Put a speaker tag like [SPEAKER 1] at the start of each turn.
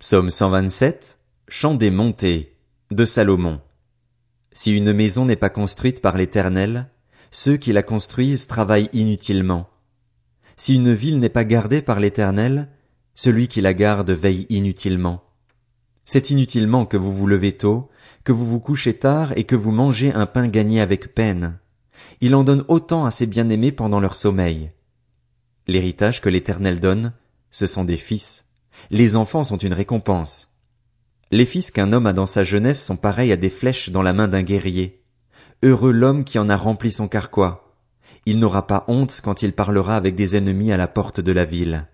[SPEAKER 1] Psaume 127, Chant des montées, de Salomon. Si une maison n'est pas construite par l'Éternel, ceux qui la construisent travaillent inutilement. Si une ville n'est pas gardée par l'Éternel, celui qui la garde veille inutilement. C'est inutilement que vous vous levez tôt, que vous vous couchez tard et que vous mangez un pain gagné avec peine. Il en donne autant à ses bien-aimés pendant leur sommeil. L'héritage que l'Éternel donne, ce sont des fils. Les enfants sont une récompense. Les fils qu'un homme a dans sa jeunesse sont pareils à des flèches dans la main d'un guerrier. Heureux l'homme qui en a rempli son carquois. Il n'aura pas honte quand il parlera avec des ennemis à la porte de la ville.